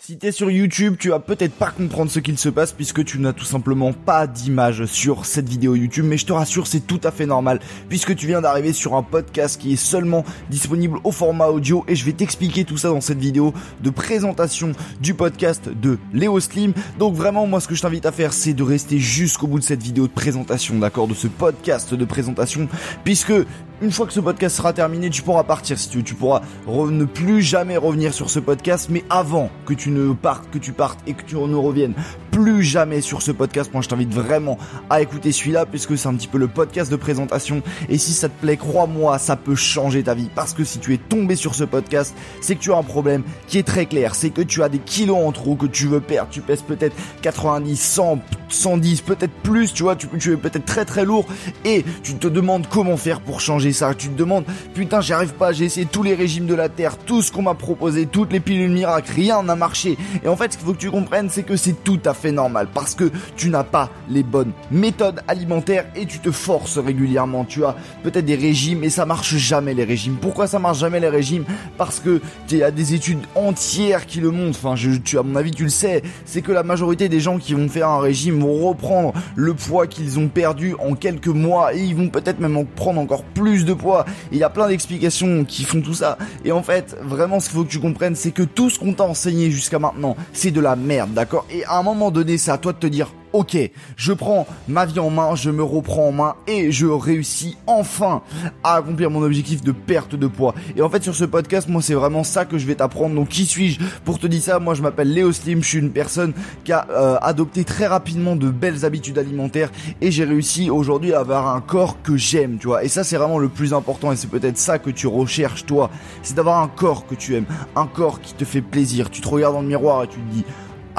Si t'es sur YouTube, tu vas peut-être pas comprendre ce qu'il se passe puisque tu n'as tout simplement pas d'image sur cette vidéo YouTube, mais je te rassure, c'est tout à fait normal puisque tu viens d'arriver sur un podcast qui est seulement disponible au format audio et je vais t'expliquer tout ça dans cette vidéo de présentation du podcast de Léo Slim. Donc vraiment, moi ce que je t'invite à faire, c'est de rester jusqu'au bout de cette vidéo de présentation, d'accord, de ce podcast de présentation puisque une fois que ce podcast sera terminé, tu pourras partir si tu veux. Tu pourras ne plus jamais revenir sur ce podcast, mais avant que tu ne partes, que tu partes et que tu ne reviennes plus jamais sur ce podcast, moi je t'invite vraiment à écouter celui-là puisque c'est un petit peu le podcast de présentation. Et si ça te plaît, crois-moi, ça peut changer ta vie. Parce que si tu es tombé sur ce podcast, c'est que tu as un problème qui est très clair. C'est que tu as des kilos en trop que tu veux perdre. Tu pèses peut-être 90, 100, 110, peut-être plus, tu vois, tu, tu es peut-être très très lourd et tu te demandes comment faire pour changer ça. Tu te demandes, putain, j'y arrive pas, j'ai essayé tous les régimes de la Terre, tout ce qu'on m'a proposé, toutes les pilules miracles, rien n'a marché. Et en fait, ce qu'il faut que tu comprennes, c'est que c'est tout à fait normal parce que tu n'as pas les bonnes méthodes alimentaires et tu te forces régulièrement. Tu as peut-être des régimes et ça marche jamais les régimes. Pourquoi ça marche jamais les régimes? Parce que tu as des études entières qui le montrent. Enfin, je, tu, à mon avis, tu le sais. C'est que la majorité des gens qui vont faire un régime vont reprendre le poids qu'ils ont perdu en quelques mois et ils vont peut-être même en prendre encore plus de poids. Il y a plein d'explications qui font tout ça. Et en fait, vraiment, ce qu'il faut que tu comprennes, c'est que tout ce qu'on t'a enseigné jusqu'à maintenant, c'est de la merde, d'accord? Et à un moment donné, c'est à toi de te dire, ok, je prends ma vie en main, je me reprends en main et je réussis enfin à accomplir mon objectif de perte de poids. Et en fait sur ce podcast, moi c'est vraiment ça que je vais t'apprendre. Donc qui suis-je pour te dire ça? Moi je m'appelle Léo Slim, je suis une personne qui a euh, adopté très rapidement de belles habitudes alimentaires et j'ai réussi aujourd'hui à avoir un corps que j'aime, tu vois. Et ça c'est vraiment le plus important et c'est peut-être ça que tu recherches toi, c'est d'avoir un corps que tu aimes, un corps qui te fait plaisir. Tu te regardes dans le miroir et tu te dis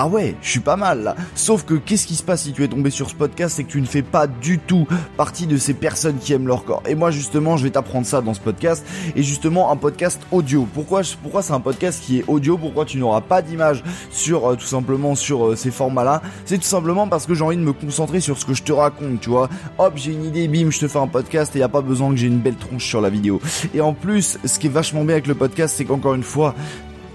ah ouais, je suis pas mal là. Sauf que qu'est-ce qui se passe si tu es tombé sur ce podcast, c'est que tu ne fais pas du tout partie de ces personnes qui aiment leur corps. Et moi justement, je vais t'apprendre ça dans ce podcast. Et justement, un podcast audio. Pourquoi, pourquoi c'est un podcast qui est audio? Pourquoi tu n'auras pas d'image sur euh, tout simplement sur euh, ces formats-là? C'est tout simplement parce que j'ai envie de me concentrer sur ce que je te raconte, tu vois. Hop, j'ai une idée, bim, je te fais un podcast et y a pas besoin que j'ai une belle tronche sur la vidéo. Et en plus, ce qui est vachement bien avec le podcast, c'est qu'encore une fois,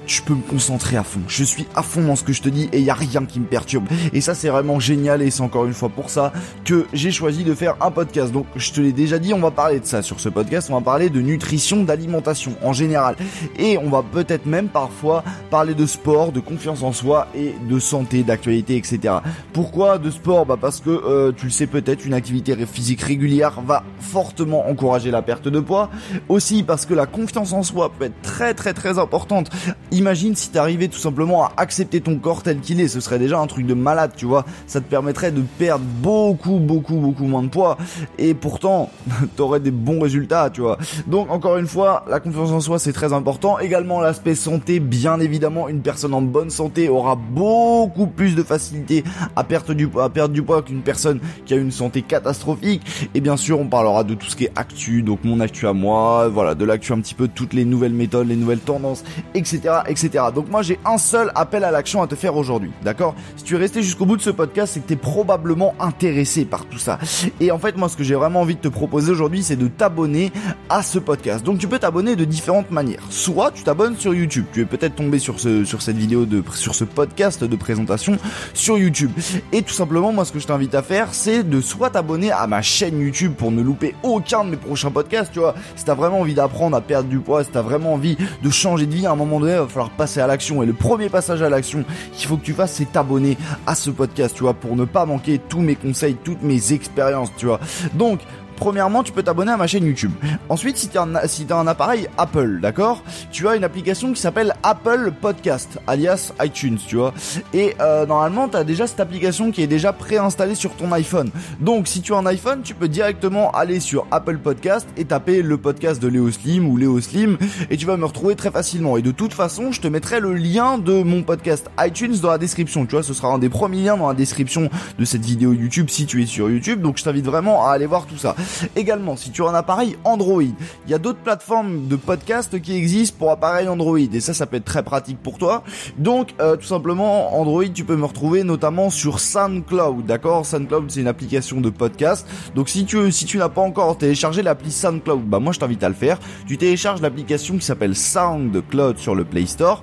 je peux me concentrer à fond. Je suis à fond dans ce que je te dis et il y a rien qui me perturbe. Et ça c'est vraiment génial et c'est encore une fois pour ça que j'ai choisi de faire un podcast. Donc je te l'ai déjà dit, on va parler de ça sur ce podcast, on va parler de nutrition, d'alimentation en général. Et on va peut-être même parfois parler de sport, de confiance en soi et de santé, d'actualité, etc. Pourquoi de sport? Bah parce que euh, tu le sais peut-être, une activité physique régulière va fortement encourager la perte de poids. Aussi parce que la confiance en soi peut être très très très importante Imagine si t'arrivais tout simplement à accepter ton corps tel qu'il est, ce serait déjà un truc de malade, tu vois. Ça te permettrait de perdre beaucoup, beaucoup, beaucoup moins de poids. Et pourtant, t'aurais des bons résultats, tu vois. Donc encore une fois, la confiance en soi c'est très important. Également l'aspect santé, bien évidemment, une personne en bonne santé aura beaucoup plus de facilité à perdre du, à du poids qu'une personne qui a une santé catastrophique. Et bien sûr, on parlera de tout ce qui est actu, donc mon actu à moi, voilà, de l'actu un petit peu, toutes les nouvelles méthodes, les nouvelles tendances, etc etc. Donc moi j'ai un seul appel à l'action à te faire aujourd'hui, d'accord? Si tu es resté jusqu'au bout de ce podcast, c'est que tu es probablement intéressé par tout ça. Et en fait moi ce que j'ai vraiment envie de te proposer aujourd'hui, c'est de t'abonner à ce podcast. Donc tu peux t'abonner de différentes manières. Soit tu t'abonnes sur YouTube, tu es peut-être tombé sur ce sur cette vidéo de sur ce podcast de présentation sur YouTube. Et tout simplement moi ce que je t'invite à faire, c'est de soit t'abonner à ma chaîne YouTube pour ne louper aucun de mes prochains podcasts, tu vois. Si t'as vraiment envie d'apprendre à perdre du poids, si t'as vraiment envie de changer de vie à un moment donné, falloir passer à l'action. Et le premier passage à l'action qu'il faut que tu fasses, c'est t'abonner à ce podcast, tu vois, pour ne pas manquer tous mes conseils, toutes mes expériences, tu vois. Donc, Premièrement, tu peux t'abonner à ma chaîne YouTube. Ensuite, si tu as, un, si as un appareil Apple, d'accord? Tu as une application qui s'appelle Apple Podcast, alias iTunes, tu vois. Et euh, normalement, tu as déjà cette application qui est déjà préinstallée sur ton iPhone. Donc, si tu as un iPhone, tu peux directement aller sur Apple Podcast et taper le podcast de Léo Slim ou Léo Slim et tu vas me retrouver très facilement. Et de toute façon, je te mettrai le lien de mon podcast iTunes dans la description. Tu vois, ce sera un des premiers liens dans la description de cette vidéo YouTube si tu es sur YouTube. Donc, je t'invite vraiment à aller voir tout ça. Également, si tu as un appareil Android, il y a d'autres plateformes de podcast qui existent pour appareil Android et ça, ça peut être très pratique pour toi. Donc, euh, tout simplement, Android, tu peux me retrouver notamment sur SoundCloud, d'accord? SoundCloud, c'est une application de podcast. Donc, si tu si tu n'as pas encore téléchargé l'appli SoundCloud, bah moi je t'invite à le faire. Tu télécharges l'application qui s'appelle SoundCloud sur le Play Store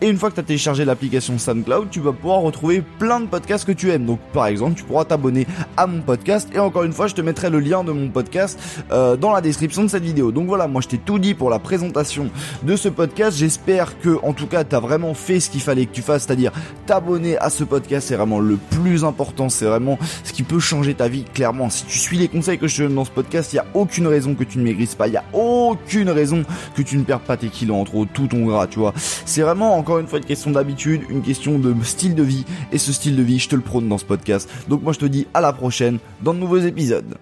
et une fois que tu as téléchargé l'application SoundCloud, tu vas pouvoir retrouver plein de podcasts que tu aimes. Donc, par exemple, tu pourras t'abonner à mon podcast et encore une fois, je te mettrai le lien de mon podcast euh, dans la description de cette vidéo. Donc voilà, moi je t'ai tout dit pour la présentation de ce podcast. J'espère que en tout cas, tu as vraiment fait ce qu'il fallait que tu fasses, c'est-à-dire t'abonner à ce podcast, c'est vraiment le plus important, c'est vraiment ce qui peut changer ta vie clairement. Si tu suis les conseils que je te donne dans ce podcast, il y a aucune raison que tu ne maigrisses pas, il y a aucune raison que tu ne perdes pas tes kilos entre tout ton gras, tu vois. C'est vraiment encore une fois une question d'habitude, une question de style de vie et ce style de vie, je te le prône dans ce podcast. Donc moi je te dis à la prochaine dans de nouveaux épisodes.